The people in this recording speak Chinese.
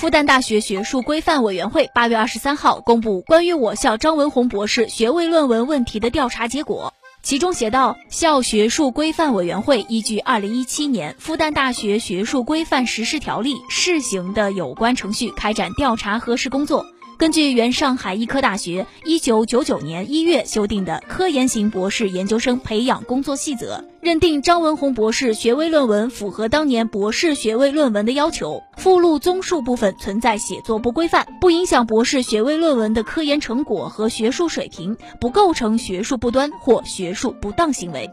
复旦大学学术规范委员会八月二十三号公布关于我校张文宏博士学位论文问题的调查结果，其中写道，校学术规范委员会依据二零一七年复旦大学学术规范实施条例试行的有关程序开展调查核实工作。根据原上海医科大学一九九九年一月修订的科研型博士研究生培养工作细则，认定张文宏博士学位论文符合当年博士学位论文的要求，附录综述部分存在写作不规范，不影响博士学位论文的科研成果和学术水平，不构成学术不端或学术不当行为。